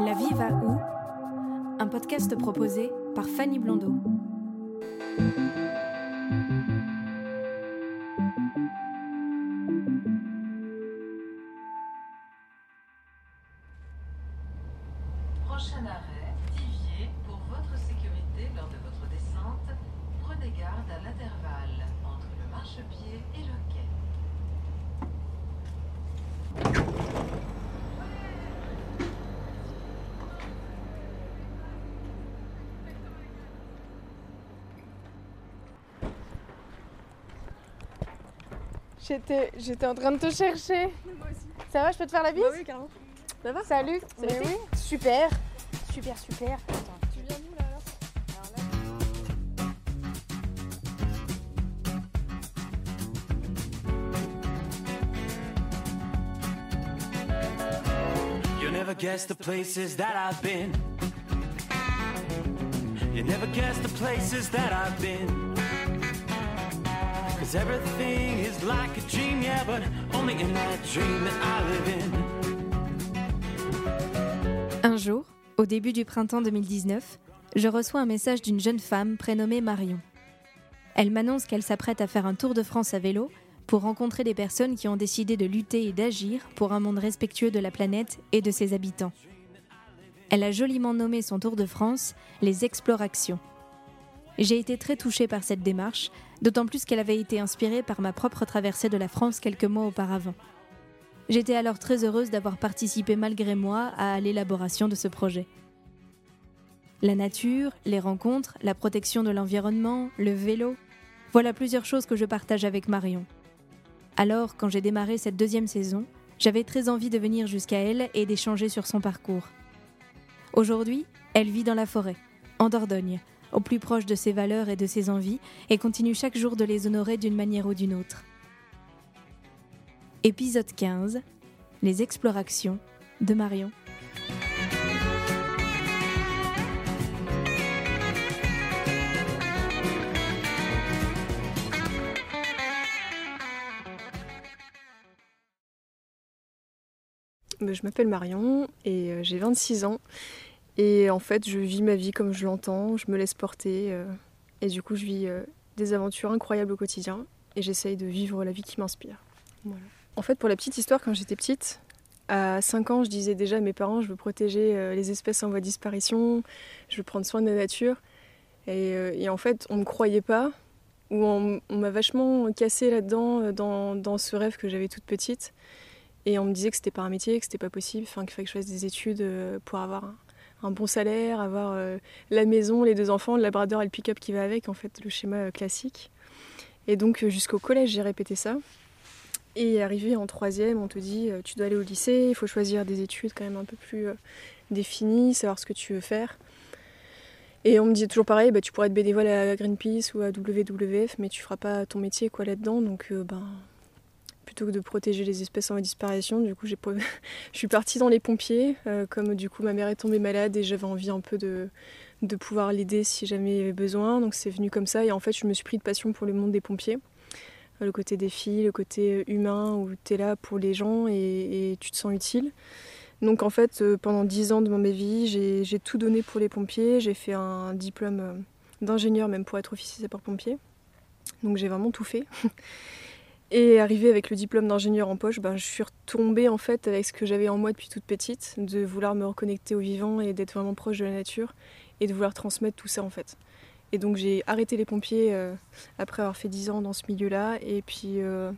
La vie va où? Un podcast proposé par Fanny Blondeau. J'étais, j'étais en train de te chercher. Ça va, je peux te faire la bise? Oui, carrément. Ça va? Salut. Ça Mais oui. Super. Super, super. Attends. Tu viens d'où là alors? Alors là, You never guess the places that I've been. You never guess the places that I've been. Cause everything is like a dream, yeah, but only in that dream that I live in. Un jour, au début du printemps 2019, je reçois un message d'une jeune femme prénommée Marion. Elle m'annonce qu'elle s'apprête à faire un tour de France à vélo pour rencontrer des personnes qui ont décidé de lutter et d'agir pour un monde respectueux de la planète et de ses habitants. Elle a joliment nommé son tour de France les Explorations. J'ai été très touchée par cette démarche, d'autant plus qu'elle avait été inspirée par ma propre traversée de la France quelques mois auparavant. J'étais alors très heureuse d'avoir participé malgré moi à l'élaboration de ce projet. La nature, les rencontres, la protection de l'environnement, le vélo, voilà plusieurs choses que je partage avec Marion. Alors, quand j'ai démarré cette deuxième saison, j'avais très envie de venir jusqu'à elle et d'échanger sur son parcours. Aujourd'hui, elle vit dans la forêt, en Dordogne, au plus proche de ses valeurs et de ses envies, et continue chaque jour de les honorer d'une manière ou d'une autre. Épisode 15 Les explorations de Marion. Bah, Je m'appelle Marion et euh, j'ai 26 ans. Et en fait, je vis ma vie comme je l'entends, je me laisse porter. euh, et du coup, je vis euh, des aventures incroyables au quotidien. Et j'essaye de vivre la vie qui m'inspire. En fait, pour la petite histoire, quand j'étais petite, à 5 ans, je disais déjà à mes parents, je veux protéger euh, les espèces en voie de disparition, je veux prendre soin de la nature. Et, en fait, on ne me croyait pas, ou on, m'a vachement cassé là-dedans, dans, ce rêve que j'avais toute petite. Et on me disait que c'était pas un métier, que c'était pas possible, qu'il fallait que je fasse des études pour avoir un bon salaire, avoir euh, la maison, les deux enfants, le labrador et le pick-up qui va avec, en fait, le schéma euh, classique. Et donc euh, jusqu'au collège, j'ai répété ça. Et arrivé en troisième, on te dit tu dois aller au lycée, il faut choisir des études quand même un peu plus définies, savoir ce que tu veux faire. Et on me disait toujours pareil, bah, tu pourrais être bénévole à Greenpeace ou à WWF, mais tu feras pas ton métier quoi là-dedans. Donc ben, plutôt que de protéger les espèces en disparition, du coup je suis partie dans les pompiers, euh, comme du coup ma mère est tombée malade et j'avais envie un peu de, de pouvoir l'aider si jamais il y avait besoin. Donc c'est venu comme ça et en fait je me suis pris de passion pour le monde des pompiers. Euh, Le côté des filles, le côté euh, humain où tu es là pour les gens et, tu te sens utile. Donc en fait pendant 10 ans de ma vie j'ai tout donné pour les pompiers. J'ai fait un diplôme d'ingénieur même pour être officier sapeur-pompier. Donc j'ai vraiment tout fait. Et arrivé avec le diplôme d'ingénieur en poche, ben, je suis retombée en fait avec ce que j'avais en moi depuis toute petite, de vouloir me reconnecter au vivant et d'être vraiment proche de la nature et de vouloir transmettre tout ça en fait. Et donc j'ai arrêté les pompiers euh, après avoir fait 10 ans dans ce milieu-là et puis euh,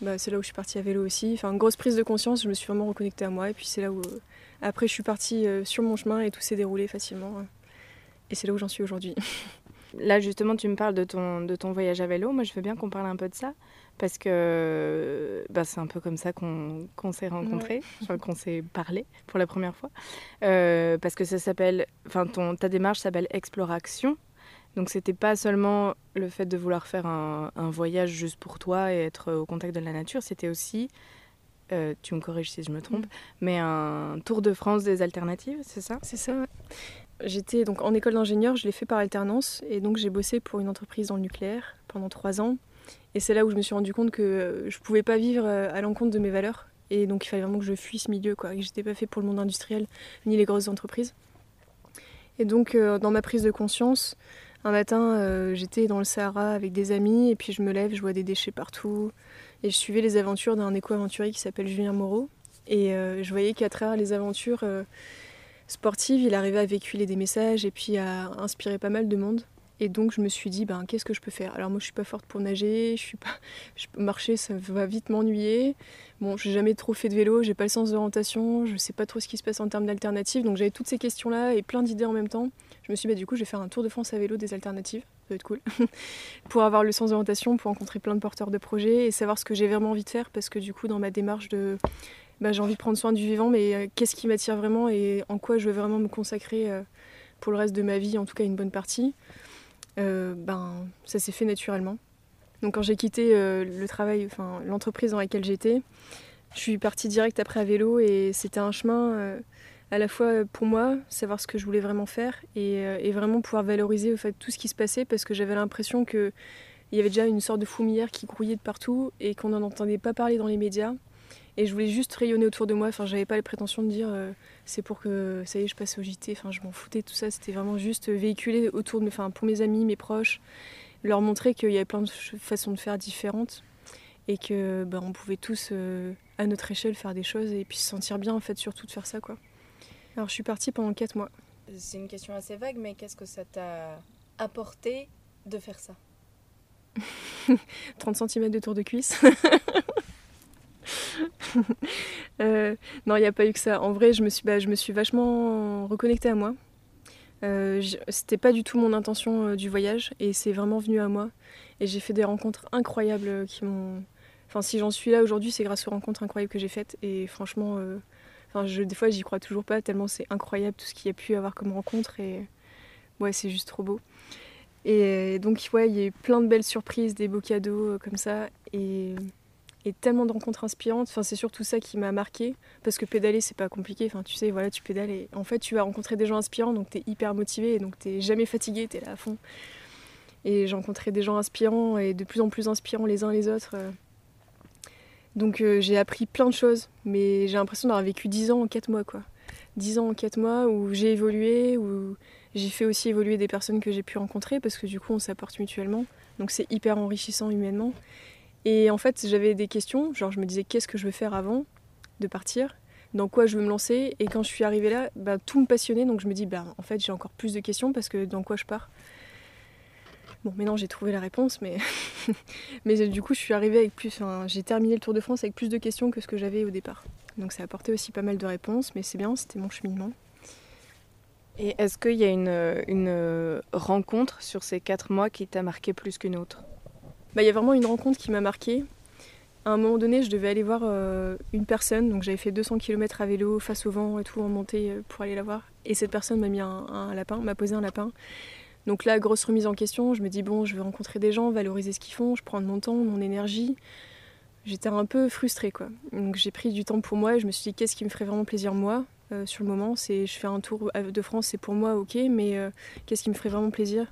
bah, c'est là où je suis partie à vélo aussi. Enfin, une grosse prise de conscience, je me suis vraiment reconnectée à moi et puis c'est là où euh, après je suis partie sur mon chemin et tout s'est déroulé facilement. et c'est là où j'en suis aujourd'hui. Là, justement, tu me parles de ton, de ton voyage à vélo. Moi, je veux bien qu'on parle un peu de ça. Parce que bah, c'est un peu comme ça qu'on s'est rencontrés, qu'on s'est parlé pour la première fois. Euh, parce que ça s'appelle, enfin, ta démarche s'appelle Exploration. Donc, c'était pas seulement le fait de vouloir faire un, un voyage juste pour toi et être au contact de la nature, c'était aussi, euh, tu me corriges si je me trompe, mais un tour de France des alternatives, c'est ça? C'est ça, ouais. J'étais donc en école d'ingénieur, je l'ai fait par alternance et donc j'ai bossé pour une entreprise dans le nucléaire pendant trois ans. Et c'est là où je me suis rendu compte que euh, je pouvais pas vivre euh, à l'encontre de mes valeurs. Et donc il fallait vraiment que je fuis ce milieu, quoi. Que j'étais pas fait pour le monde industriel ni les grosses entreprises. Et donc euh, dans ma prise de conscience, un matin j'étais dans le Sahara avec des amis et puis je me lève, je vois des déchets partout. Et je suivais les aventures d'un éco-aventurier qui s'appelle Julien Moreau. Et je voyais qu'à travers les aventures sportives, il arrivait à véhiculer des messages et puis à inspirer pas mal de monde. Et donc je me suis dit, ben, qu'est-ce que je peux faire? Alors moi je suis pas forte pour nager, je suis pas, marcher ça va vite m'ennuyer. Bon, j'ai jamais trop fait de vélo, j'ai pas le sens d'orientation, je sais pas trop ce qui se passe en termes d'alternatives, donc j'avais toutes ces questions-là et plein d'idées en même temps. Je me suis dit, bah, du coup je vais faire un tour de France à vélo des alternatives, ça va être cool, pour avoir le sens d'orientation, pour rencontrer plein de porteurs de projets et savoir ce que j'ai vraiment envie de faire, parce que du coup dans ma démarche de, bah, j'ai envie de prendre soin du vivant, mais euh, qu'est-ce qui m'attire vraiment et en quoi je veux vraiment me consacrer euh, pour le reste de ma vie, en tout cas une bonne partie. Euh, ben, ça s'est fait naturellement. Donc quand j'ai quitté euh, le travail, enfin l'entreprise dans laquelle j'étais, je suis partie direct après à vélo et c'était un chemin euh, à la fois pour moi, savoir ce que je voulais vraiment faire et, vraiment pouvoir valoriser au fait tout ce qui se passait parce que j'avais l'impression que il y avait déjà une sorte de fourmilière qui grouillait de partout et qu'on n'en entendait pas parler dans les médias. Et je voulais juste rayonner autour de moi. Enfin, j'avais pas les prétentions de dire euh, c'est pour que ça y est, je passe au JT. Enfin, je m'en foutais tout ça. C'était vraiment juste véhiculer autour de enfin, pour mes amis, mes proches, leur montrer qu'il y avait plein de façons de faire différentes et que ben, on pouvait tous euh, à notre échelle faire des choses et puis se sentir bien en fait, surtout de faire ça quoi. Alors, je suis partie pendant 4 mois. C'est une question assez vague, mais qu'est-ce que ça t'a apporté de faire ça? 30 cm de tour de cuisse. Euh, non, il n'y a pas eu que ça. En vrai, je me suis, bah, vachement reconnectée à moi. Euh, C'était pas du tout mon intention euh, du voyage et c'est vraiment venu à moi. Et j'ai fait des rencontres incroyables qui m'ont. Enfin, si j'en suis là aujourd'hui, c'est grâce aux rencontres incroyables que j'ai faites. Et franchement, des fois, j'y crois toujours pas tellement c'est incroyable tout ce qu'il y a pu avoir comme rencontre. Et ouais, c'est juste trop beau. Et donc, ouais, il y a eu plein de belles surprises, des beaux cadeaux comme ça. Et, et tellement de rencontres inspirantes. Enfin, c'est surtout ça qui m'a marqué. Parce que pédaler, c'est pas compliqué. Enfin, tu sais, voilà, tu pédales et en fait, tu vas rencontrer des gens inspirants. Donc, t'es hyper motivé. Et donc, t'es jamais fatigué. T'es là à fond. Et j'ai rencontré des gens inspirants et de plus en plus inspirants les uns les autres. euh. Donc, euh, j'ai appris plein de choses. Mais j'ai l'impression d'avoir vécu 10 ans en 4 mois, quoi. 10 ans en 4 mois où j'ai évolué, où j'ai fait aussi évoluer des personnes que j'ai pu rencontrer parce que du coup on s'apporte mutuellement. Donc c'est hyper enrichissant humainement. Et en fait j'avais des questions, genre je me disais qu'est-ce que je veux faire avant de partir, dans quoi je veux me lancer? Et quand je suis arrivée là, bah, tout me passionnait donc je me dis bah, en fait j'ai encore plus de questions parce que dans quoi je pars? Bon maintenant j'ai trouvé la réponse mais, mais du coup je suis arrivée avec plus, j'ai terminé le Tour de France avec plus de questions que ce que j'avais au départ. Donc ça a apporté aussi pas mal de réponses mais c'est bien, c'était mon cheminement. Et est-ce qu'il y a une, une rencontre sur ces quatre mois qui t'a marqué plus qu'une autre? Bah, il y a vraiment une rencontre qui m'a marquée. À un moment donné, je devais aller voir euh, une personne, donc j'avais fait 200 km à vélo face au vent et tout en montée euh, pour aller la voir. Et cette personne m'a mis un, lapin, m'a posé un lapin. Donc là, grosse remise en question, je me dis bon, je veux rencontrer des gens, valoriser ce qu'ils font, je prends mon temps, mon énergie. J'étais un peu frustrée quoi. Donc j'ai pris du temps pour moi et je me suis dit qu'est-ce qui me ferait vraiment plaisir moi euh, sur le moment? C'est je fais un tour de France, c'est pour moi ok, mais qu'est-ce qui me ferait vraiment plaisir?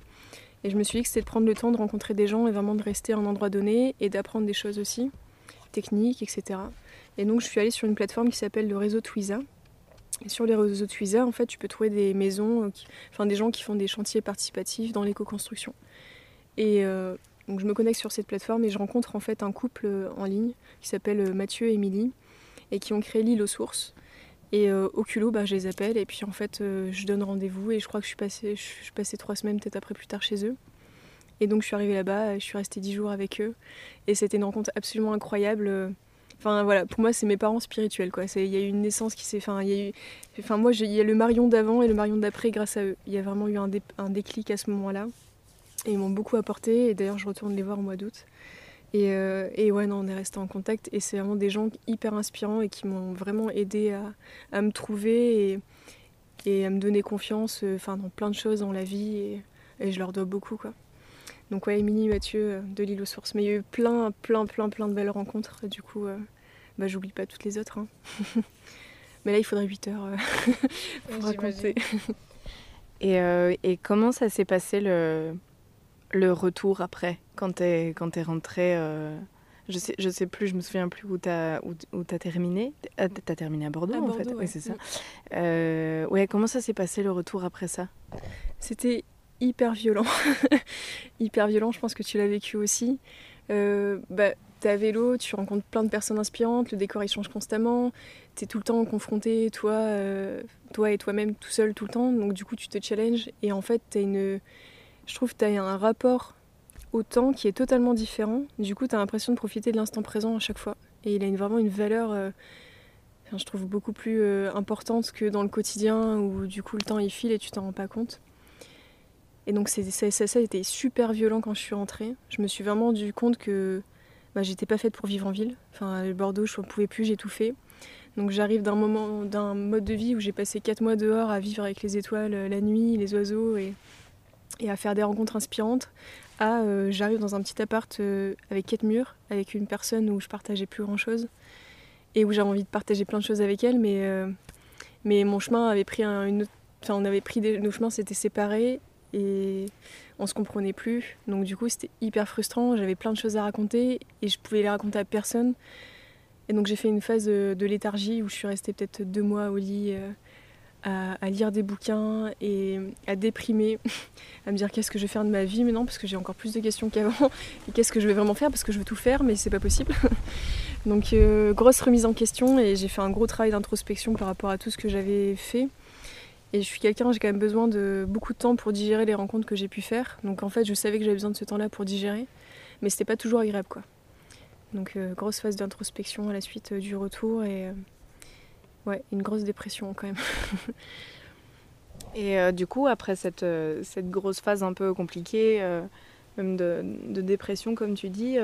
Et je me suis dit que c'était de prendre le temps de rencontrer des gens et vraiment de rester à un endroit donné et d'apprendre des choses aussi, techniques, etc. Et donc je suis allée sur une plateforme qui s'appelle le réseau Twiza. Sur les réseaux Twiza, en fait, tu peux trouver des maisons, euh, enfin des gens qui font des chantiers participatifs dans l'éco-construction. Et euh, donc je me connecte sur cette plateforme et je rencontre en fait un couple euh, en ligne qui s'appelle Mathieu et Émilie et qui ont créé l'île aux sources. Et euh, au culot, bah, je les appelle et puis en fait, euh, je donne rendez-vous et je crois que je suis passée, je passée trois semaines peut-être après plus tard chez eux. Et donc je suis arrivée là-bas, je suis restée dix jours avec eux et c'était une rencontre absolument incroyable. euh, Enfin voilà, pour moi c'est mes parents spirituels quoi. Il y a eu une naissance qui s'est, enfin il y a eu, enfin moi il y a le Marion d'avant et le Marion d'après grâce à eux. Il y a vraiment eu un déclic à ce moment-là. Et ils m'ont beaucoup apporté. Et d'ailleurs, je retourne les voir au mois d'août. Et, euh, et ouais, non, on est resté en contact. Et c'est vraiment des gens hyper inspirants et qui m'ont vraiment aidé à, à me trouver et, et à me donner confiance euh, enfin, dans plein de choses dans la vie. Et, et je leur dois beaucoup, quoi. Donc ouais, Émilie, Mathieu, euh, de l'île aux sources. Mais il y a eu plein, plein, plein, plein de belles rencontres. Du coup, euh, bah, j'oublie pas toutes les autres. hein. Mais là, il faudrait 8 heures pour raconter. Et, euh, et comment ça s'est passé le, le retour après, quand t'es quand t'es rentré euh, je sais, je sais plus, je me souviens plus où t'as où, où t'as terminé. Ah, T'as terminé à Bordeaux, À en fait. Oui, c'est ça. Mm. Euh, ouais, comment ça s'est passé le retour après ça? C'était hyper violent. hyper violent, je pense que tu l'as vécu aussi. Euh, bah, t'es à vélo, tu rencontres plein de personnes inspirantes, le décor il change constamment, t'es tout le temps confronté, toi, euh, toi et toi-même tout seul tout le temps, donc du coup tu te challenges et en fait t'as une... Je trouve que t'as un rapport au temps qui est totalement différent, du coup t'as l'impression de profiter de l'instant présent à chaque fois. Et il a vraiment une valeur, euh, je trouve, beaucoup plus euh, importante que dans le quotidien où du coup le temps il file et tu t'en rends pas compte. Et donc ça, ça, ça a été super violent quand je suis rentrée. Je me suis vraiment rendu compte que bah, j'étais pas faite pour vivre en ville. Enfin, à Bordeaux, je ne pouvais plus, fait. Donc j'arrive d'un moment, d'un mode de vie où j'ai passé 4 mois dehors à vivre avec les étoiles, euh, la nuit, les oiseaux et, et à faire des rencontres inspirantes. À euh, j'arrive dans un petit appart euh, avec quatre murs, avec une personne où je partageais plus grand chose et où j'avais envie de partager plein de choses avec elle, mais, euh, mais mon chemin avait pris un, une autre- Enfin, on avait pris nos chemins s'étaient séparés et on se comprenait plus. Donc du coup, c'était hyper frustrant. J'avais plein de choses à raconter et je pouvais les raconter à personne. Et donc j'ai fait une phase de, léthargie où je suis restée peut-être deux mois au lit à, lire des bouquins et à déprimer, à me dire qu'est-ce que je vais faire de ma vie maintenant parce que j'ai encore plus de questions qu'avant et qu'est-ce que je vais vraiment faire parce que je veux tout faire mais c'est pas possible. donc euh, grosse remise en question et j'ai fait un gros travail d'introspection par rapport à tout ce que j'avais fait. Et je suis quelqu'un, j'ai quand même besoin de beaucoup de temps pour digérer les rencontres que j'ai pu faire. Donc en fait, je savais que j'avais besoin de ce temps-là pour digérer, mais c'était pas toujours agréable quoi. Donc euh, grosse phase d'introspection à la suite euh, du retour et ouais, une grosse dépression quand même. Et euh, du coup, après cette, euh, cette grosse phase un peu compliquée, euh, même de, de dépression, comme tu dis,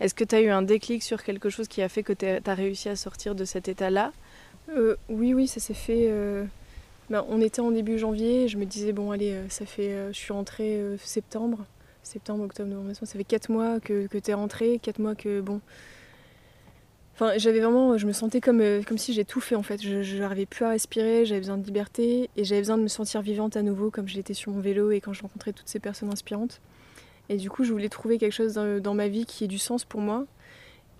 est-ce que tu as eu un déclic sur quelque chose qui a fait que tu as réussi à sortir de cet état-là? Oui, oui, ça s'est fait. ben, on était en début janvier. Je me disais bon, allez, ça fait. je suis rentrée septembre, septembre, octobre, novembre. Ça fait 4 mois que, que t'es rentrée, 4 mois que bon. Enfin, j'avais vraiment, je me sentais comme, euh, comme si j'ai tout fait en fait. Je n'arrivais plus à respirer, j'avais besoin de liberté et j'avais besoin de me sentir vivante à nouveau comme je l'étais sur mon vélo et quand je rencontrais toutes ces personnes inspirantes. Et du coup, je voulais trouver quelque chose dans, ma vie qui ait du sens pour moi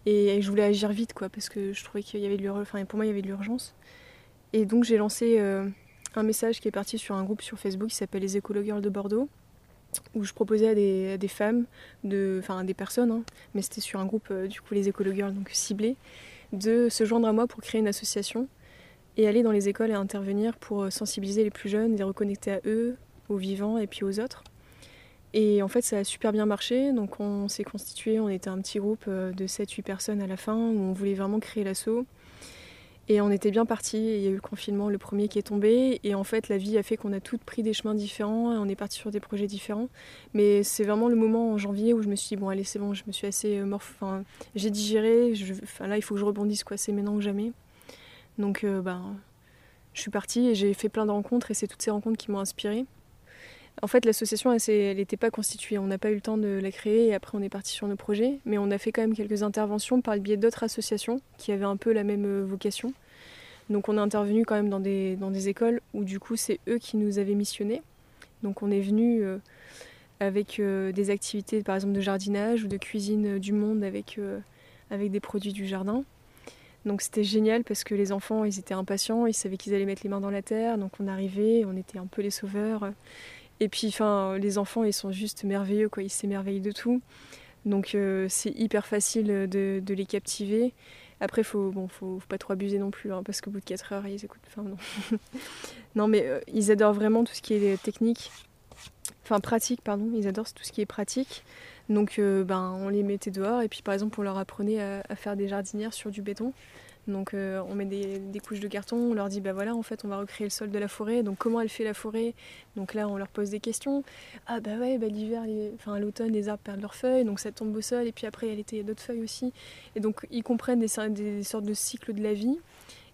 et, je voulais agir vite quoi parce que je trouvais qu'il y avait de l'urgence. Et donc j'ai lancé euh, un message qui est parti sur un groupe sur Facebook qui s'appelle les Écolo Girls de Bordeaux où je proposais à des, femmes, enfin des personnes, hein, mais c'était sur un groupe euh, du coup les Écolo Girls donc ciblé, de se joindre à moi pour créer une association et aller dans les écoles et intervenir pour euh, sensibiliser les plus jeunes, les reconnecter à eux, aux vivants et puis aux autres. Et en fait, ça a super bien marché. Donc, on s'est constitué, on était un petit groupe euh, de 7-8 personnes à la fin où on voulait vraiment créer l'assaut. Et on était bien partis. Il y a eu le confinement, le premier qui est tombé. Et en fait, la vie a fait qu'on a toutes pris des chemins différents et on est parti sur des projets différents. Mais c'est vraiment le moment en janvier où je me suis dit, bon, allez, c'est bon, je me suis assez euh, morph... Enfin, j'ai digéré. Je... Là, il faut que je rebondisse, quoi. C'est maintenant ou jamais. Donc, euh, ben, je suis partie et j'ai fait plein de rencontres et c'est toutes ces rencontres qui m'ont inspirée. En fait, l'association, elle n'était pas constituée. On n'a pas eu le temps de la créer et après, on est parti sur nos projets. Mais on a fait quand même quelques interventions par le biais d'autres associations qui avaient un peu la même euh, vocation. Donc, on est intervenu quand même dans des, écoles où, du coup, c'est eux qui nous avaient missionnés. Donc, on est venu euh, avec euh, des activités, par exemple, de jardinage ou de cuisine du monde avec, avec des produits du jardin. Donc c'était génial parce que les enfants, ils étaient impatients, ils savaient qu'ils allaient mettre les mains dans la terre, donc on arrivait, on était un peu les sauveurs. Et puis, enfin, les enfants, ils sont juste merveilleux, quoi. Ils s'émerveillent de tout. Donc, euh, c'est hyper facile de, les captiver. Après, faut, bon, faut, pas trop abuser non plus, hein, parce qu'au bout de 4 heures, ils écoutent. Enfin, non. non, mais euh, ils adorent vraiment tout ce qui est technique. Enfin, pratique, pardon. Ils adorent tout ce qui est pratique. Donc, euh, ben, on les mettait dehors et puis, par exemple, on leur apprenait à faire des jardinières sur du béton. Donc, euh, on met des, couches de carton. On leur dit, bah voilà, en fait, on va recréer le sol de la forêt. Donc, comment elle fait la forêt? Donc là, on leur pose des questions. Ah bah ouais, bah, l'hiver, enfin l'automne, les arbres perdent leurs feuilles, donc ça tombe au sol. Et puis après, l'été, il y a d'autres feuilles aussi. Et donc, ils comprennent des, sortes de cycles de la vie.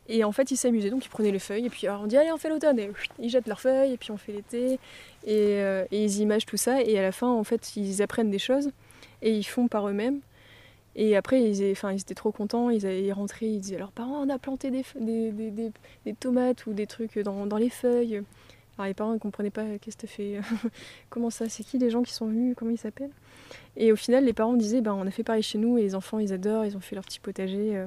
Et en fait, ils s'amusaient, donc ils prenaient les feuilles, et puis on dit allez, on fait l'automne, et ils jettent leurs feuilles, et puis on fait l'été, et, euh, et ils imagent tout ça, et à la fin, en fait, ils apprennent des choses, et ils font par eux-mêmes. Et après, ils, étaient trop contents, ils, ils rentraient, ils disaient à leurs parents, on a planté des, tomates ou des trucs dans, les feuilles. Alors les parents ne comprenaient pas, qu'est-ce que fait Comment ça C'est qui les gens qui sont venus Comment ils s'appellent? Et au final, les parents disaient, ben, on a fait pareil chez nous, et les enfants, ils adorent, ils ont fait leur petit potager. euh.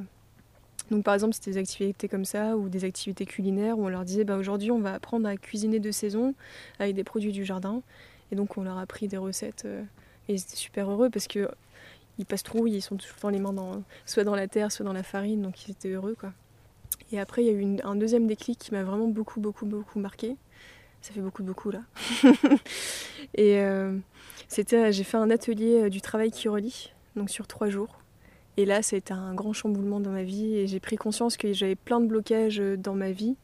Donc par exemple, c'était des activités comme ça ou des activités culinaires où on leur disait bah, aujourd'hui on va apprendre à cuisiner de saison avec des produits du jardin. Et donc on leur a appris des recettes euh, et ils étaient super heureux parce que ils passent trop, ils sont toujours les mains dans, soit dans la terre, soit dans la farine, donc ils étaient heureux quoi. Et après il y a eu un deuxième déclic qui m'a vraiment beaucoup beaucoup beaucoup marqué. Ça fait beaucoup beaucoup là. et euh, c'était, j'ai fait un atelier euh, du travail qui relie, donc sur trois jours. Et là, ça un grand chamboulement dans ma vie et j'ai pris conscience que j'avais plein de blocages euh, dans ma vie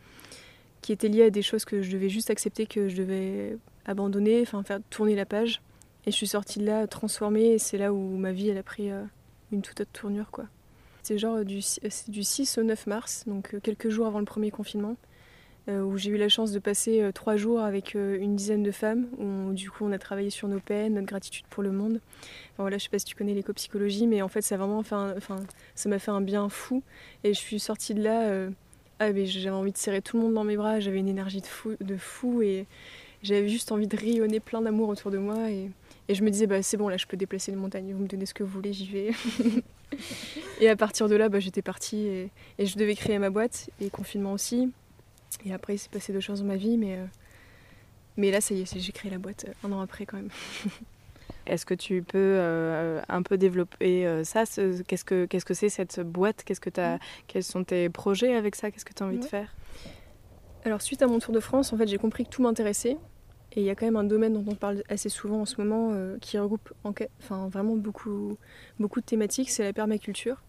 qui étaient liés à des choses que je devais juste accepter, que je devais abandonner, enfin faire tourner la page. Et je suis sortie de là transformée et c'est là où ma vie a pris euh, une toute autre tournure quoi. C'est genre du, c'est du 6 au 9 mars, donc euh, quelques jours avant le premier confinement, euh, où j'ai eu la chance de passer euh, trois jours avec euh, une dizaine de femmes, où du coup on a travaillé sur nos peines, notre gratitude pour le monde. Enfin, voilà, je sais pas si tu connais l'éco-psychologie, mais en fait ça vraiment enfin, m'a fait un bien fou. Et je suis sortie de là, euh, ah, j'avais envie de serrer tout le monde dans mes bras, j'avais une énergie de fou, de fou et j'avais juste envie de rayonner plein d'amour autour de moi. Et je me disais, bah, c'est bon, là je peux déplacer les montagnes, vous me donnez ce que vous voulez, j'y vais. et à partir de là, bah, j'étais partie et, et je devais créer ma boîte, et confinement aussi. Et après, il s'est passé d'autres choses dans ma vie, mais, euh, mais là, ça y est, j'ai créé la boîte euh, un an après quand même. Est-ce que tu peux euh, un peu développer euh, ça ce- Qu'est-ce que qu'est-ce que c'est cette boîte? Qu'est-ce que t'as Quels sont tes projets avec ça? Qu'est-ce que tu as envie de faire? Alors suite à mon tour de France, en fait, j'ai compris que tout m'intéressait. Et il y a quand même un domaine dont on parle assez souvent en ce moment euh, qui regroupe enfin, vraiment beaucoup, beaucoup de thématiques, c'est la permaculture.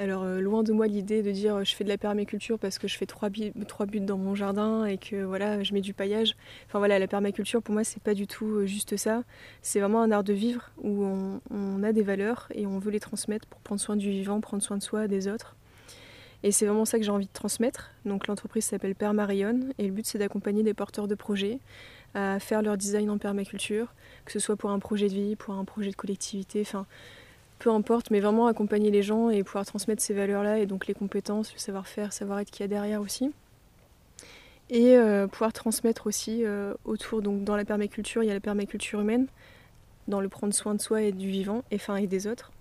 Alors euh, loin de moi l'idée de dire je fais de la permaculture parce que je fais trois, trois buts dans mon jardin et que voilà je mets du paillage. Enfin voilà la permaculture pour moi c'est pas du tout euh, juste ça. C'est vraiment un art de vivre où on a des valeurs et on veut les transmettre pour prendre soin du vivant, prendre soin de soi, des autres. Et c'est vraiment ça que j'ai envie de transmettre. Donc l'entreprise s'appelle Permarion et le but c'est d'accompagner des porteurs de projets à faire leur design en permaculture, que ce soit pour un projet de vie, pour un projet de collectivité, enfin peu importe, mais vraiment accompagner les gens et pouvoir transmettre ces valeurs-là et donc les compétences, le savoir-faire, savoir-être qu'il y a derrière aussi. Et euh, pouvoir transmettre aussi euh, autour, donc dans la permaculture, il y a la permaculture humaine, dans le prendre soin de soi et du vivant, et et des autres.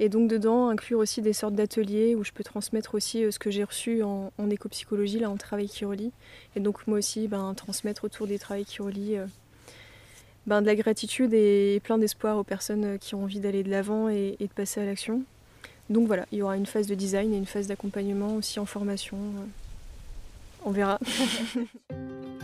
Et donc dedans, inclure aussi des sortes d'ateliers où je peux transmettre aussi euh, ce que j'ai reçu en, éco-psychologie, là en travail qui relie. Et donc moi aussi, ben, transmettre autour des travails qui relient euh, ben, de la gratitude et plein d'espoir aux personnes euh, qui ont envie d'aller de l'avant et, de passer à l'action. Donc voilà, il y aura une phase de design et une phase d'accompagnement aussi en formation. On verra.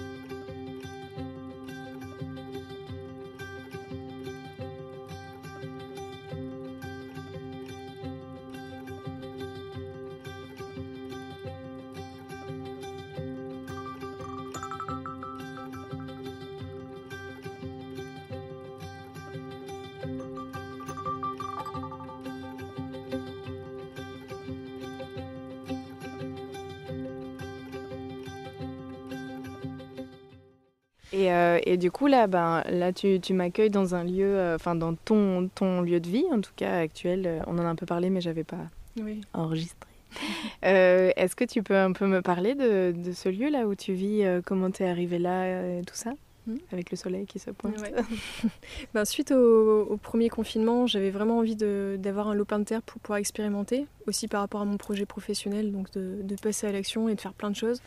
Et, du coup, là, ben, là tu, tu m'accueilles dans un lieu, euh, enfin dans ton, ton lieu de vie, en tout cas actuel. euh, On en a un peu parlé, mais j'avais pas Oui. enregistré. Euh, Est-ce que tu peux un peu me parler de, de ce lieu là où tu vis, euh, comment t'es arrivé là, euh, tout ça, Mhm. avec le soleil qui se pointe Ouais. Ben, suite au, au premier confinement, j'avais vraiment envie d'avoir un lopin de terre pour pouvoir expérimenter, aussi par rapport à mon projet professionnel, donc de, de passer à l'action et de faire plein de choses.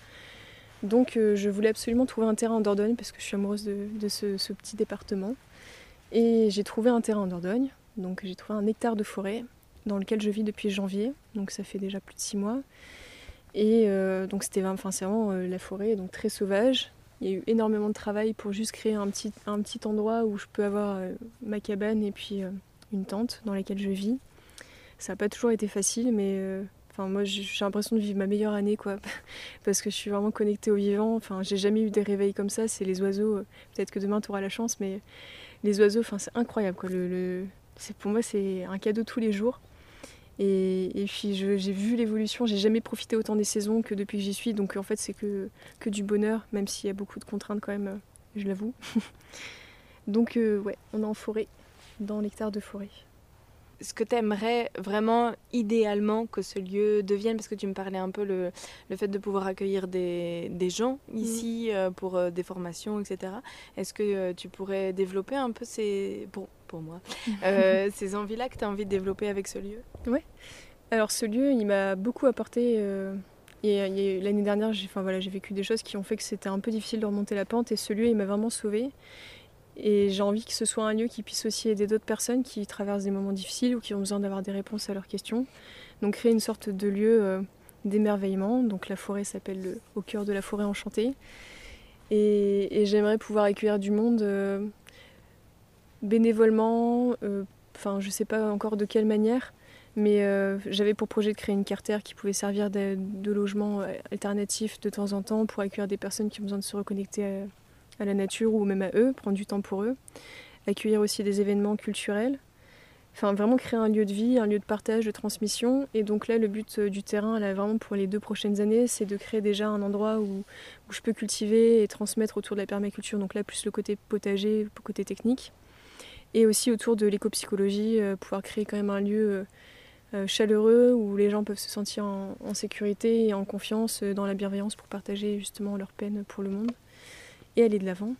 Donc euh, je voulais absolument trouver un terrain en Dordogne parce que je suis amoureuse de, ce, petit département. Et j'ai trouvé un terrain en Dordogne, donc j'ai trouvé un hectare de forêt dans lequel je vis depuis janvier, donc ça fait déjà plus de six mois. Et euh, donc c'était vraiment euh, la forêt, donc très sauvage, il y a eu énormément de travail pour juste créer un petit, endroit où je peux avoir ma cabane et puis une tente dans laquelle je vis. Ça n'a pas toujours été facile, mais enfin, moi j'ai l'impression de vivre ma meilleure année, quoi. Parce que je suis vraiment connectée au vivant. Enfin, j'ai jamais eu des réveils comme ça. C'est les oiseaux. euh, Peut-être que demain tu auras la chance, mais les oiseaux, enfin, c'est incroyable, quoi. Le, pour moi, c'est un cadeau tous les jours. Et, puis j'ai vu l'évolution, j'ai jamais profité autant des saisons que depuis que j'y suis, donc en fait c'est que, que du bonheur, même s'il y a beaucoup de contraintes quand même, euh, je l'avoue. donc euh, ouais, on est en forêt, dans l'hectare de forêt. Ce que tu aimerais vraiment idéalement que ce lieu devienne Parce que tu me parlais un peu le, le fait de pouvoir accueillir des, des gens ici euh, pour euh, des formations, etc. Est-ce que euh, tu pourrais développer un peu ces, pour, pour moi, ces envies-là que tu as envie de développer avec ce lieu? Alors ce lieu, il m'a beaucoup apporté. et, L'année dernière, j'ai enfin, voilà, j'ai vécu des choses qui ont fait que c'était un peu difficile de remonter la pente et ce lieu, il m'a vraiment sauvée. Et j'ai envie que ce soit un lieu qui puisse aussi aider d'autres personnes qui traversent des moments difficiles ou qui ont besoin d'avoir des réponses à leurs questions. Donc créer une sorte de lieu euh, d'émerveillement. Donc la forêt s'appelle le- Au cœur de la forêt enchantée. Et, j'aimerais pouvoir accueillir du monde euh, bénévolement, euh, enfin je sais pas encore de quelle manière, mais euh, j'avais pour projet de créer une cartère qui pouvait servir de, logement euh, alternatif de temps en temps pour accueillir des personnes qui ont besoin de se reconnecter à la nature ou même à eux, prendre du temps pour eux. Accueillir aussi des événements culturels. Enfin, vraiment créer un lieu de vie, un lieu de partage, de transmission. Et donc là, le but euh, du terrain, là, vraiment pour les deux prochaines années, c'est de créer déjà un endroit où, je peux cultiver et transmettre autour de la permaculture. Donc là, plus le côté potager, le côté technique. Et aussi autour de l'éco-psychologie, euh, pouvoir créer quand même un lieu euh, chaleureux où les gens peuvent se sentir en, en sécurité et en confiance dans la bienveillance pour partager justement leur peine pour le monde et aller de l'avant.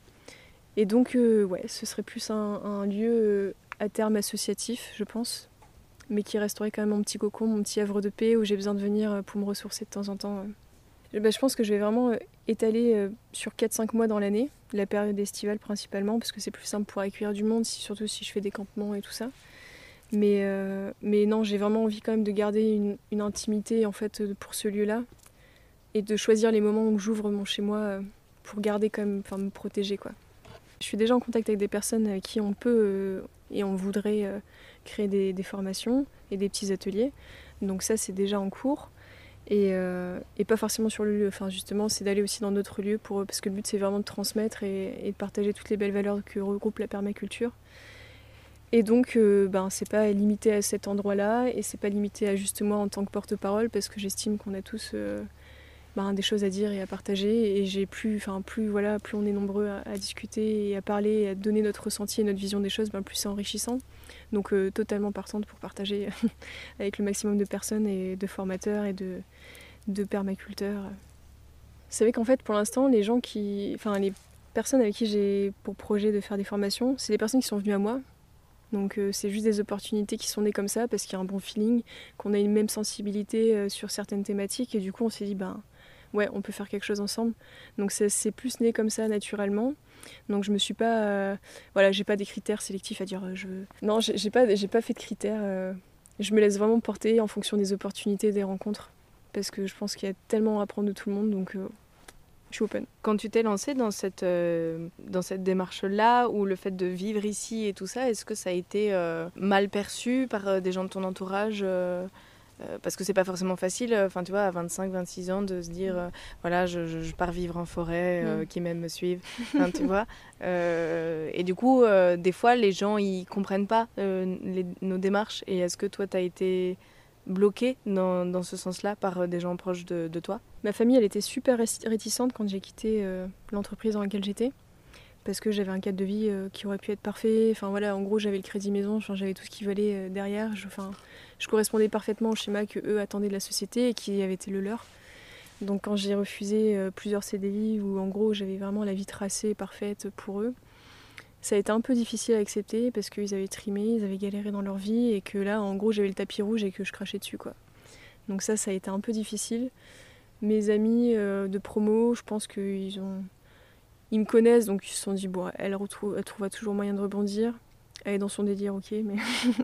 Et donc, euh, ouais, ce serait plus un, lieu euh, à terme associatif, je pense, mais qui resterait quand même mon petit cocon, mon petit havre de paix où j'ai besoin de venir euh, pour me ressourcer de temps en temps. ben, je pense que je vais vraiment étaler sur 4-5 mois dans l'année, la période estivale principalement, parce que c'est plus simple pour accueillir du monde, surtout si je fais des campements et tout ça. Mais, non, j'ai vraiment envie quand même de garder une, une intimité en fait pour ce lieu-là et de choisir les moments où j'ouvre mon chez moi pour garder même, enfin me protéger quoi. Je suis déjà en contact avec des personnes avec qui on peut euh, et on voudrait euh, créer des, formations et des petits ateliers. Donc ça c'est déjà en cours. Et, euh, et pas forcément sur le lieu, enfin justement c'est d'aller aussi dans d'autres lieux pour, parce que le but c'est vraiment de transmettre et, de partager toutes les belles valeurs que regroupe la permaculture. Et donc euh, ben, c'est pas limité à cet endroit-là et c'est pas limité à juste moi en tant que porte-parole parce que j'estime qu'on a tous euh, ben, des choses à dire et à partager et j'ai plus, enfin plus voilà, plus on est nombreux à, à discuter et à parler et à donner notre ressenti et notre vision des choses, ben, plus c'est enrichissant. Donc euh, totalement partante pour partager avec le maximum de personnes et de formateurs et de, de permaculteurs. Vous savez qu'en fait pour l'instant les gens qui, enfin les personnes avec qui j'ai pour projet de faire des formations, c'est des personnes qui sont venues à moi. Donc euh, c'est juste des opportunités qui sont nées comme ça parce qu'il y a un bon feeling, qu'on a une même sensibilité euh, sur certaines thématiques et du coup on s'est dit ben ouais on peut faire quelque chose ensemble. Donc c'est plus né comme ça naturellement. Donc je me suis pas euh, voilà j'ai pas des critères sélectifs à dire euh, je veux. Non j'ai pas j'ai pas fait de critères. euh, je me laisse vraiment porter en fonction des opportunités des rencontres parce que je pense qu'il y a tellement à apprendre de tout le monde donc euh, je suis open. Quand tu t'es lancé dans cette, dans cette démarche-là, ou le fait de vivre ici et tout ça, est-ce que ça a été mal perçu par des gens de ton entourage euh, parce que c'est pas forcément facile, euh, enfin tu vois, à 25, 26 ans, de se dire, euh, voilà, je, pars vivre en forêt, euh, Mm. qui même me suivent, Enfin, tu vois. Et du coup, des fois, les gens, ils comprennent pas les- nos démarches. Et est-ce que toi, tu as été bloqué dans, dans ce sens-là par des gens proches de, de toi? Ma famille, elle était super ré- réticente quand j'ai quitté l'entreprise dans laquelle j'étais. Parce que j'avais un cadre de vie euh, qui aurait pu être parfait. Enfin voilà, en gros, j'avais le crédit maison, j'avais tout ce qui valait euh, derrière. Je, enfin, je correspondais parfaitement au schéma que eux attendaient de la société et qui avait été le leur. Donc quand j'ai refusé euh, plusieurs CDI où en gros j'avais vraiment la vie tracée parfaite pour eux, ça a été un peu difficile à accepter parce qu'ils avaient trimé, ils avaient galéré dans leur vie et que là en gros j'avais le tapis rouge et que je crachais dessus quoi. Donc ça ça a été un peu difficile. Mes amis de promo, je pense qu'ils ont ils me connaissent donc ils se sont dit bon elle retrouve elle trouvera toujours moyen de rebondir. Elle est dans son délire ok mais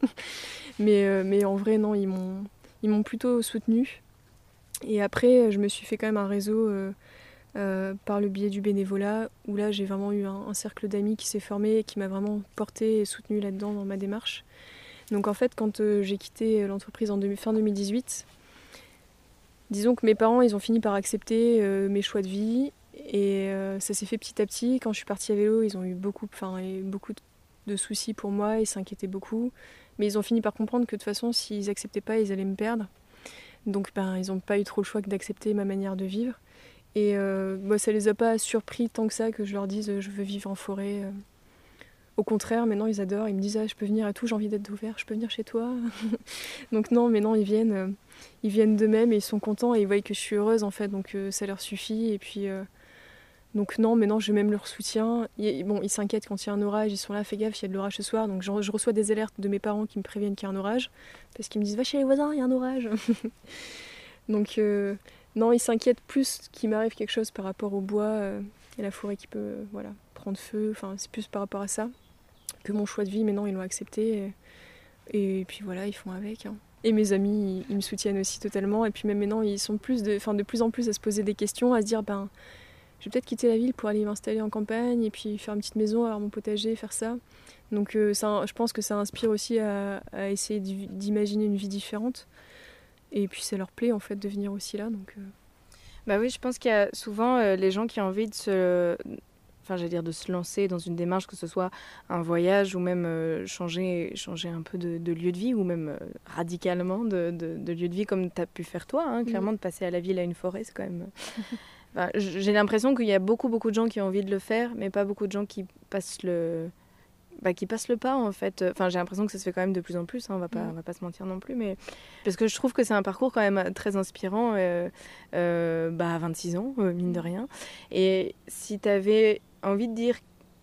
mais, euh, mais en vrai non ils m'ont ils m'ont plutôt soutenue. Et après, je me suis fait quand même un réseau euh, euh, par le biais du bénévolat, où là j'ai vraiment eu un, cercle d'amis qui s'est formé et qui m'a vraiment porté et soutenu là-dedans dans ma démarche. Donc en fait, quand j'ai quitté l'entreprise en fin 2018, disons que mes parents, ils ont fini par accepter mes choix de vie et euh, ça s'est fait petit à petit. Quand je suis partie à vélo, ils ont eu beaucoup, enfin, beaucoup de soucis pour moi, ils s'inquiétaient beaucoup, mais ils ont fini par comprendre que de toute façon, s'ils acceptaient pas, ils allaient me perdre. Donc ben, ils n'ont pas eu trop le choix que d'accepter ma manière de vivre. Et euh, moi, ça les a pas surpris tant que ça que je leur dise euh, je veux vivre en forêt. euh. Au contraire, maintenant ils adorent, ils me disent ah, je peux venir à tout, j'ai envie d'être ouvert, je peux venir chez toi. donc non, mais non, ils viennent, ils viennent d'eux-mêmes et ils sont contents et ils voient que je suis heureuse en fait, donc ça leur suffit. Et puis donc non, maintenant j'ai même leur soutien. Ils- bon, ils s'inquiètent quand il y a un orage, ils sont là, fais gaffe, il y a de l'orage ce soir. Donc je, je reçois des alertes de mes parents qui me préviennent qu'il y a un orage parce qu'ils me disent va chez les voisins, il y a un orage. donc euh, non, ils s'inquiètent plus qu'il m'arrive quelque chose par rapport au bois euh, et la forêt qui peut euh, voilà, prendre feu. Enfin, c'est plus par rapport à ça que mon choix de vie. Maintenant, ils l'ont accepté. Et, puis voilà, ils font avec. hein. Et mes amis, ils, me soutiennent aussi totalement. Et puis même maintenant, ils sont plus de, de plus en plus à se poser des questions, à se dire, ben, je vais peut-être quitter la ville pour aller m'installer en campagne et puis faire une petite maison, avoir mon potager, faire ça. Donc euh, ça, je pense que ça inspire aussi à, à essayer d'i- d'imaginer une vie différente. Et puis ça leur plaît en fait de venir aussi là. Donc euh, Bah oui, je pense qu'il y a souvent euh, les gens qui ont envie de se, enfin, j'allais dire de se lancer dans une démarche, que ce soit un voyage ou même changer, changer un peu de, de lieu de vie ou même radicalement de, de- de lieu de vie comme tu as pu faire toi. hein. Clairement, de passer à la ville à une forêt, c'est quand même. Enfin, J'ai l'impression qu'il y a beaucoup, beaucoup de gens qui ont envie de le faire, mais pas beaucoup de gens qui passent le. Bah, qui passent le pas en fait. Enfin, j'ai l'impression que ça se fait quand même de plus en plus, hein, on va pas, Mm. on va pas se mentir non plus, mais parce que je trouve que c'est un parcours quand même très inspirant euh, euh, bah, à 26 ans, euh, mine de rien. Et si tu avais envie de dire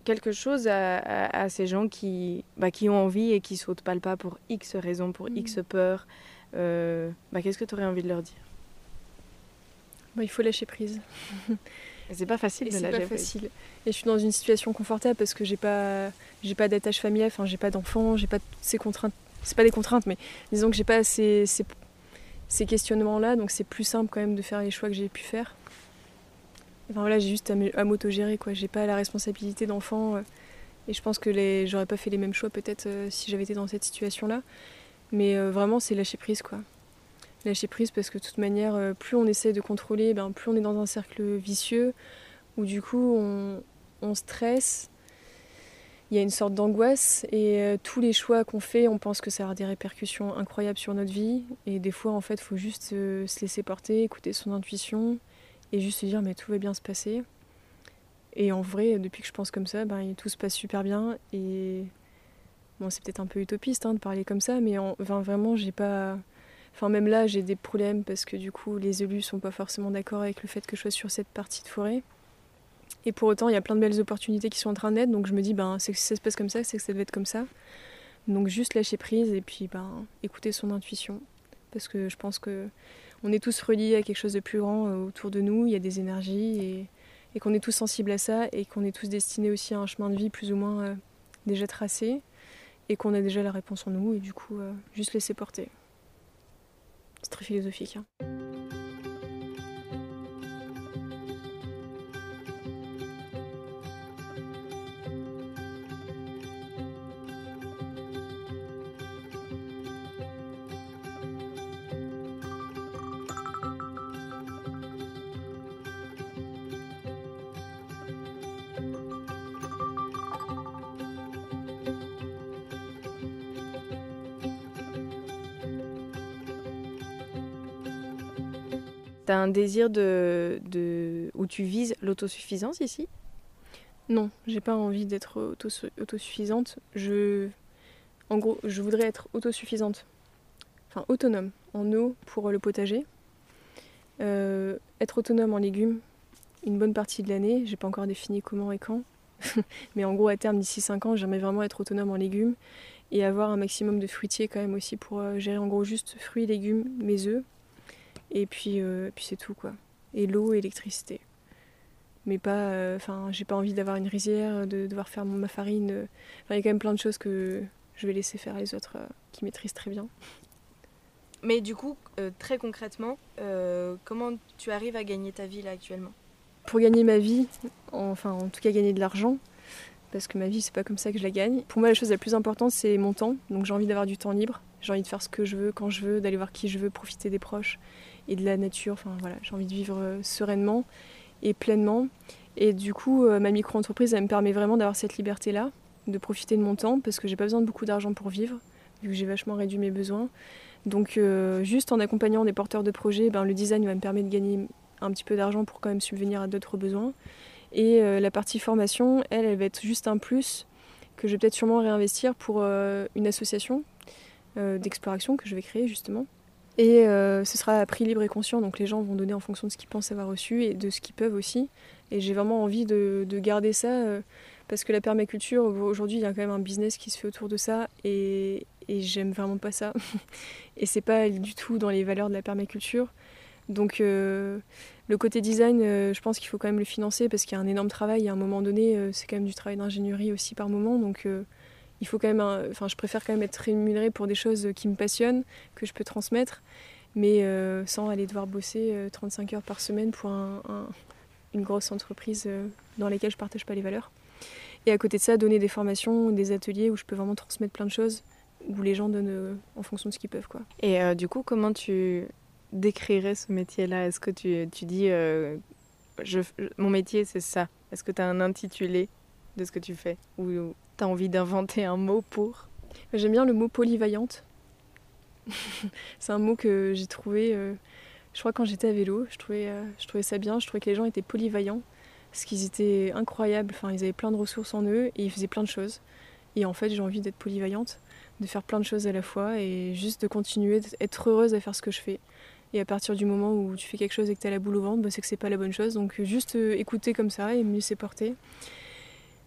quelque chose à, à- à ces gens qui, bah, qui ont envie et qui sautent pas le pas pour X raisons, pour X peur, euh, bah, qu'est-ce que tu aurais envie de leur dire? Bah, il faut lâcher prise. C'est pas facile Et de c'est lâcher pas prise. facile. Et je suis dans une situation confortable parce que j'ai pas, j'ai pas d'attache familiale, enfin j'ai pas d'enfants, j'ai pas ces contraintes. C'est pas des contraintes, mais disons que j'ai pas ces, ces, ces questionnements-là, donc c'est plus simple quand même de faire les choix que j'ai pu faire. Enfin voilà, j'ai juste à m'autogérer quoi. J'ai pas la responsabilité d'enfant. euh, et je pense que les, j'aurais pas fait les mêmes choix peut-être euh, si j'avais été dans cette situation-là. Mais euh, vraiment, c'est lâcher prise quoi. Lâcher prise parce que de toute manière, euh, plus on essaie de contrôler, ben, plus on est dans un cercle vicieux où du coup on, on stresse, il y a une sorte d'angoisse et euh, tous les choix qu'on fait, on pense que ça avoir des répercussions incroyables sur notre vie et des fois en fait il faut juste euh, se laisser porter, écouter son intuition et juste se dire mais tout va bien se passer. Et en vrai, depuis que je pense comme ça, ben, tout se passe super bien et bon c'est peut-être un peu utopiste hein, de parler comme ça, mais en- enfin, vraiment j'ai pas... Enfin, même là, j'ai des problèmes parce que du coup, les élus sont pas forcément d'accord avec le fait que je sois sur cette partie de forêt. Et pour autant, il y a plein de belles opportunités qui sont en train d'être, donc je me dis, ben, c'est que si ça se passe comme ça, c'est que ça devait être comme ça. Donc juste lâcher prise et puis ben, écouter son intuition. Parce que je pense que on est tous reliés à quelque chose de plus grand euh, autour de nous, il y a des énergies et, qu'on est tous sensibles à ça et qu'on est tous destinés aussi à un chemin de vie plus ou moins euh, déjà tracé et qu'on a déjà la réponse en nous et du coup, euh, juste laisser porter. C'est très philosophique. hein. Un désir de, de où tu vises l'autosuffisance ici? Non, j'ai pas envie d'être auto- autosuffisante. Je, en gros, je voudrais être autosuffisante, enfin autonome en eau pour le potager, Euh, être autonome en légumes une bonne partie de l'année. J'ai pas encore défini comment et quand, mais en gros à terme d'ici 5 ans, j'aimerais vraiment être autonome en légumes et avoir un maximum de fruitiers quand même aussi pour euh, gérer en gros juste fruits, légumes, mes œufs et puis euh, puis c'est tout quoi. Et l'eau, et l'électricité mais pas euh, enfin j'ai pas envie d'avoir une rizière de devoir faire ma farine euh. Enfin, il y a quand même plein de choses que je vais laisser faire les autres euh, qui maîtrisent très bien Mais du coup, euh, très concrètement, euh, comment tu arrives à gagner ta vie là actuellement? Pour gagner ma vie, enfin en tout cas gagner de l'argent, parce que ma vie c'est pas comme ça que je la gagne. Pour moi la chose la plus importante c'est mon temps, donc j'ai envie d'avoir du temps libre, j'ai envie de faire ce que je veux quand je veux, d'aller voir qui je veux, profiter des proches et de la nature, enfin voilà, j'ai envie de vivre euh, sereinement et pleinement. Et du coup euh, ma micro-entreprise elle me permet vraiment d'avoir cette liberté là, de profiter de mon temps, parce que j'ai pas besoin de beaucoup d'argent pour vivre, vu que j'ai vachement réduit mes besoins. Donc euh, juste en accompagnant des porteurs de projets, ben, le design va me permettre de gagner un petit peu d'argent pour quand même subvenir à d'autres besoins. Et la partie formation, elle, elle va être juste un plus que je vais peut-être sûrement réinvestir pour une association d'exploration que je vais créer justement. Et ce sera à prix libre et conscient, donc les gens vont donner en fonction de ce qu'ils pensent avoir reçu et de ce qu'ils peuvent aussi. Et j'ai vraiment envie de, de garder ça parce que la permaculture, aujourd'hui, il y a quand même un business qui se fait autour de ça et, et j'aime vraiment pas ça. et c'est pas du tout dans les valeurs de la permaculture. Donc euh, le côté design, euh, je pense qu'il faut quand même le financer parce qu'il y a un énorme travail. à un moment donné, euh, c'est quand même du travail d'ingénierie aussi par moment. Donc il faut quand même, enfin, je préfère quand même être rémunérée pour des choses qui me passionnent, que je peux transmettre, mais sans aller devoir bosser 35 heures par semaine pour une grosse entreprise dans laquelle je partage pas les valeurs. Et à côté de ça, donner des formations, des ateliers où je peux vraiment transmettre plein de choses, où les gens donnent en fonction de ce qu'ils peuvent. Quoi. Et du coup, comment tu décrirais ce métier-là? Est-ce que tu, tu dis, euh, mon métier, c'est ça? Est-ce que tu as un intitulé? De ce que tu fais Ou tu as envie d'inventer un mot pour? J'aime bien le mot polyvaillante. c'est un mot que j'ai trouvé, euh, je crois, quand j'étais à vélo. Je trouvais, euh, je trouvais ça bien. Je trouvais que les gens étaient polyvaillants. Parce qu'ils étaient incroyables. Enfin, ils avaient plein de ressources en eux et ils faisaient plein de choses. Et en fait, j'ai envie d'être polyvaillante, de faire plein de choses à la fois et juste de continuer, d'être heureuse à faire ce que je fais. Et à partir du moment où tu fais quelque chose et que tu as la boule au ventre, bah, c'est que c'est pas la bonne chose. Donc juste euh, écouter comme ça et mieux laisser porter.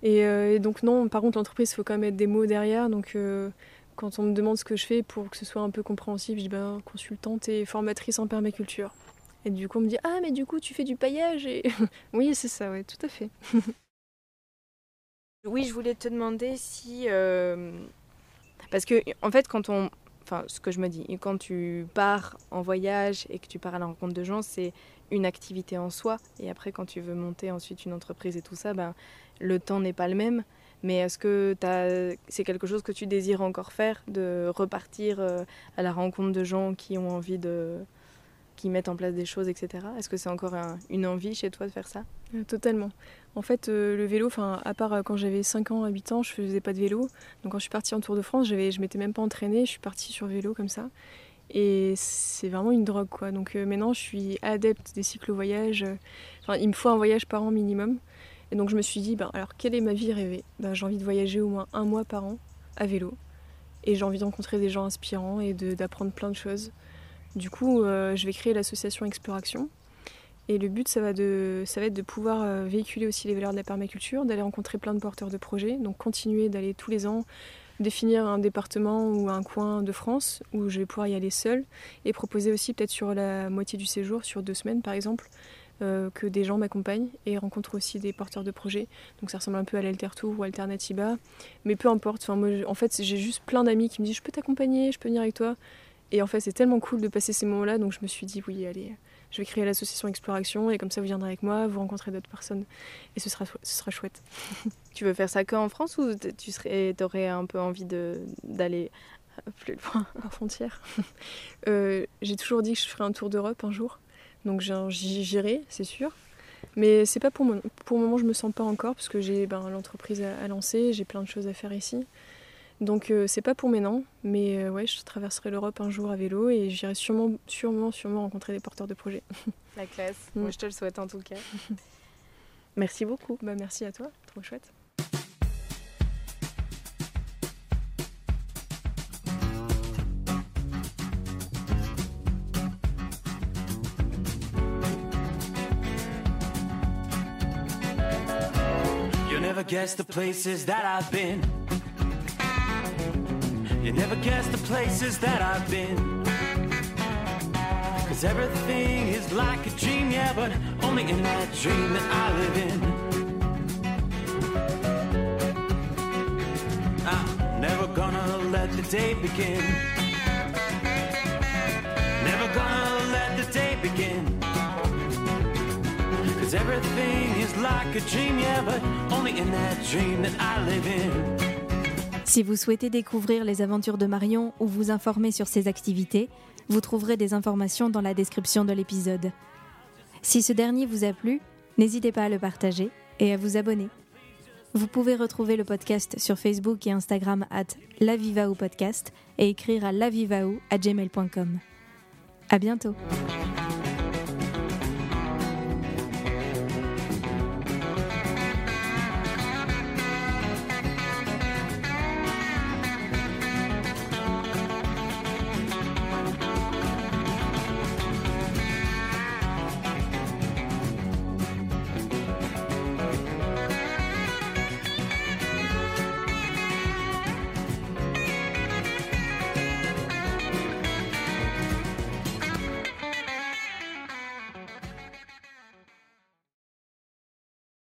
Euh, et, donc non, par contre l'entreprise, il faut quand même mettre des mots derrière. Donc euh, quand on me demande ce que je fais pour que ce soit un peu compréhensif, je dis bah, consultante et formatrice en permaculture. Et du coup on me dit ah mais du coup tu fais du paillage oui c'est ça ouais tout à fait. oui je voulais te demander si parce que en fait quand on enfin ce que je me dis, quand tu pars en voyage et que tu pars à la rencontre de gens, c'est une activité en soi. Et après, quand tu veux monter ensuite une entreprise et tout ça, ben, le temps n'est pas le même. Mais est-ce que c'est quelque chose que tu désires encore faire, de repartir euh, à la rencontre de gens qui ont envie de, qui mettent en place des choses, etc. Est-ce que c'est encore une envie chez toi de faire ça? Euh, Totalement. En fait, euh, le vélo, à part quand j'avais 5 ans, 8 ans, je faisais pas de vélo. Donc quand je suis partie en Tour de France, je m'étais même pas entraînée, je suis partie sur vélo comme ça. Et c'est vraiment une drogue, quoi. Donc maintenant, je suis adepte des cyclo-voyages. Enfin, il me faut un voyage par an minimum. Et donc je me suis dit, ben, alors quelle est ma vie rêvée? Ben, J'ai envie de voyager au moins un mois par an à vélo. Et j'ai envie de rencontrer des gens inspirants et d'apprendre plein de choses. Du coup, euh, je vais créer l'association Exploration. Et le but, ça va, de, ça va être de pouvoir euh, véhiculer aussi les valeurs de la permaculture, d'aller rencontrer plein de porteurs de projets, donc continuer d'aller tous les ans définir un département ou un coin de France où je vais pouvoir y aller seule et proposer aussi peut-être sur la moitié du séjour, sur deux semaines par exemple, euh, que des gens m'accompagnent et rencontrent aussi des porteurs de projets. Donc ça ressemble un peu à l'Alter Tour ou Alternativa, mais peu importe. Enfin, moi, en fait, j'ai juste plein d'amis qui me disent je peux t'accompagner, je peux venir avec toi. Et en fait, c'est tellement cool de passer ces moments-là, donc je me suis dit, oui, allez, je vais créer l'association Exploration, et comme ça, vous viendrez avec moi, vous rencontrez d'autres personnes, et ce sera, ce sera chouette. tu veux faire ça qu'en France, ou tu serais, aurais un peu envie d'aller plus loin? En frontière euh, J'ai toujours dit que je ferais un tour d'Europe un jour, donc j'irai, c'est sûr. Mais c'est pas pour, moi. pour le moment, je me sens pas encore, parce que j'ai ben, l'entreprise à, à lancer, j'ai plein de choses à faire ici. Donc euh, c'est pas pour maintenant, mais euh, ouais, je traverserai l'Europe un jour à vélo et j'irai sûrement, sûrement, sûrement rencontrer des porteurs de projets. La classe. Mm. Moi, je te le souhaite en tout cas. merci beaucoup. Bah merci à toi, trop chouette. Guess the places that I've been. You never guess the places that I've been. Cause everything is like a dream, yeah, but only in that dream that I live in. I'm never gonna let the day begin. Never gonna let the day begin. Cause everything Si vous souhaitez découvrir les aventures de Marion ou vous informer sur ses activités, vous trouverez des informations dans la description de l'épisode. Si ce dernier vous a plu, n'hésitez pas à le partager et à vous abonner. Vous pouvez retrouver le podcast sur Facebook et Instagram at lavivaou podcast et écrire à lavivaou à gmail.com. À bientôt.